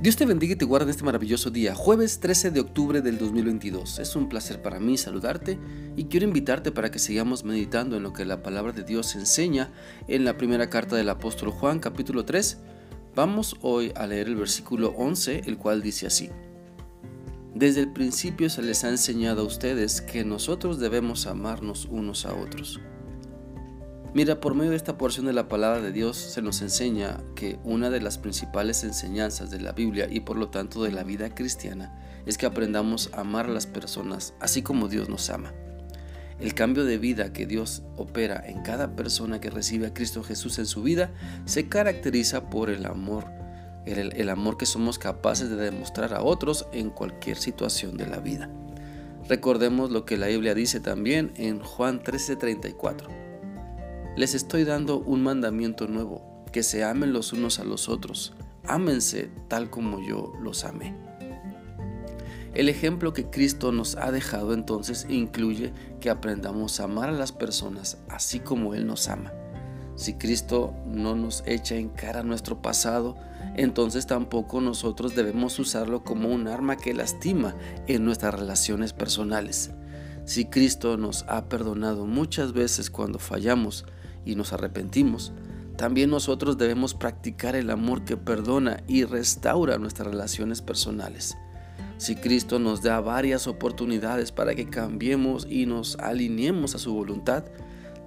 Dios te bendiga y te guarde en este maravilloso día, jueves 13 de octubre del 2022. Es un placer para mí saludarte y quiero invitarte para que sigamos meditando en lo que la palabra de Dios enseña en la primera carta del apóstol Juan capítulo 3. Vamos hoy a leer el versículo 11, el cual dice así. Desde el principio se les ha enseñado a ustedes que nosotros debemos amarnos unos a otros. Mira, por medio de esta porción de la palabra de Dios se nos enseña que una de las principales enseñanzas de la Biblia y por lo tanto de la vida cristiana es que aprendamos a amar a las personas así como Dios nos ama. El cambio de vida que Dios opera en cada persona que recibe a Cristo Jesús en su vida se caracteriza por el amor, el, amor que somos capaces de demostrar a otros en cualquier situación de la vida. Recordemos lo que la Biblia dice también en Juan 13:34 les estoy dando un mandamiento nuevo, que se amen los unos a los otros. Ámense tal como yo los amé. El ejemplo que Cristo nos ha dejado entonces incluye que aprendamos a amar a las personas así como Él nos ama. Si Cristo no nos echa en cara nuestro pasado, entonces tampoco nosotros debemos usarlo como un arma que lastima en nuestras relaciones personales. Si Cristo nos ha perdonado muchas veces cuando fallamos, y nos arrepentimos, también nosotros debemos practicar el amor que perdona y restaura nuestras relaciones personales. Si Cristo nos da varias oportunidades para que cambiemos y nos alineemos a su voluntad,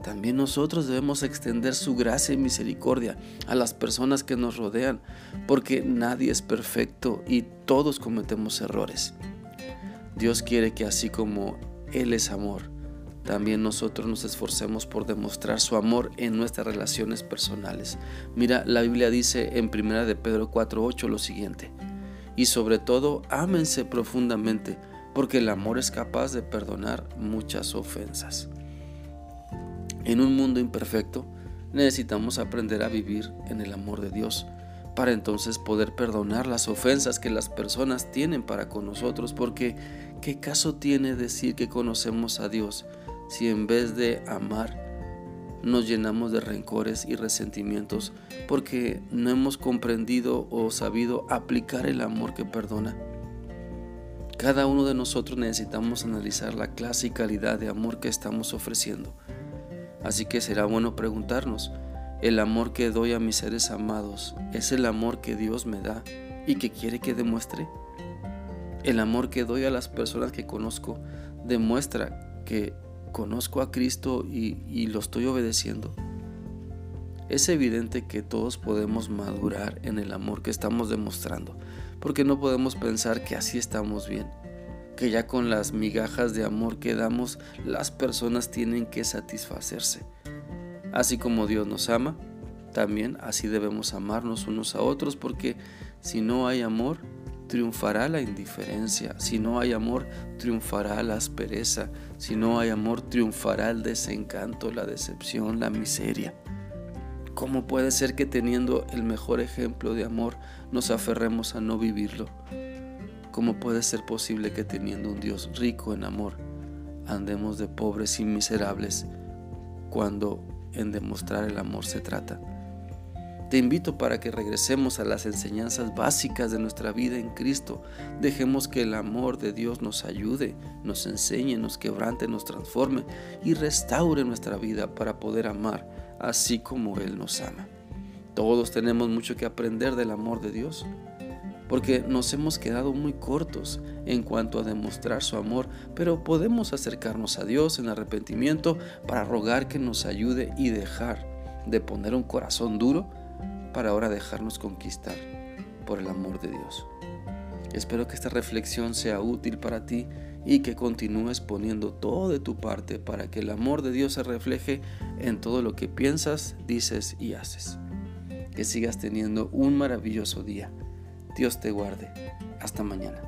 también nosotros debemos extender su gracia y misericordia a las personas que nos rodean, porque nadie es perfecto y todos cometemos errores. Dios quiere que así como Él es amor, también nosotros nos esforcemos por demostrar su amor en nuestras relaciones personales. Mira, la Biblia dice en 1 de Pedro 4:8 lo siguiente: "Y sobre todo, ámense profundamente, porque el amor es capaz de perdonar muchas ofensas." En un mundo imperfecto, necesitamos aprender a vivir en el amor de Dios para entonces poder perdonar las ofensas que las personas tienen para con nosotros, porque ¿qué caso tiene decir que conocemos a Dios si en vez de amar nos llenamos de rencores y resentimientos porque no hemos comprendido o sabido aplicar el amor que perdona. Cada uno de nosotros necesitamos analizar la clase y calidad de amor que estamos ofreciendo. Así que será bueno preguntarnos, ¿el amor que doy a mis seres amados es el amor que Dios me da y que quiere que demuestre? El amor que doy a las personas que conozco demuestra que conozco a Cristo y, lo estoy obedeciendo. Es evidente que todos podemos madurar en el amor que estamos demostrando, porque no podemos pensar que así estamos bien, que ya con las migajas de amor que damos las personas tienen que satisfacerse. Así como Dios nos ama, también así debemos amarnos unos a otros, porque si no hay amor, triunfará la indiferencia, si no hay amor, triunfará la aspereza, si no hay amor, triunfará el desencanto, la decepción, la miseria. ¿Cómo puede ser que teniendo el mejor ejemplo de amor nos aferremos a no vivirlo? ¿Cómo puede ser posible que teniendo un Dios rico en amor andemos de pobres y miserables cuando en demostrar el amor se trata? Te invito para que regresemos a las enseñanzas básicas de nuestra vida en Cristo. Dejemos que el amor de Dios nos ayude, nos enseñe, nos quebrante, nos transforme y restaure nuestra vida para poder amar así como Él nos ama. Todos tenemos mucho que aprender del amor de Dios porque nos hemos quedado muy cortos en cuanto a demostrar su amor, pero podemos acercarnos a Dios en arrepentimiento para rogar que nos ayude y dejar de poner un corazón duro para ahora dejarnos conquistar por el amor de Dios. Espero que esta reflexión sea útil para ti y que continúes poniendo todo de tu parte para que el amor de Dios se refleje en todo lo que piensas, dices y haces. Que sigas teniendo un maravilloso día. Dios te guarde. Hasta mañana.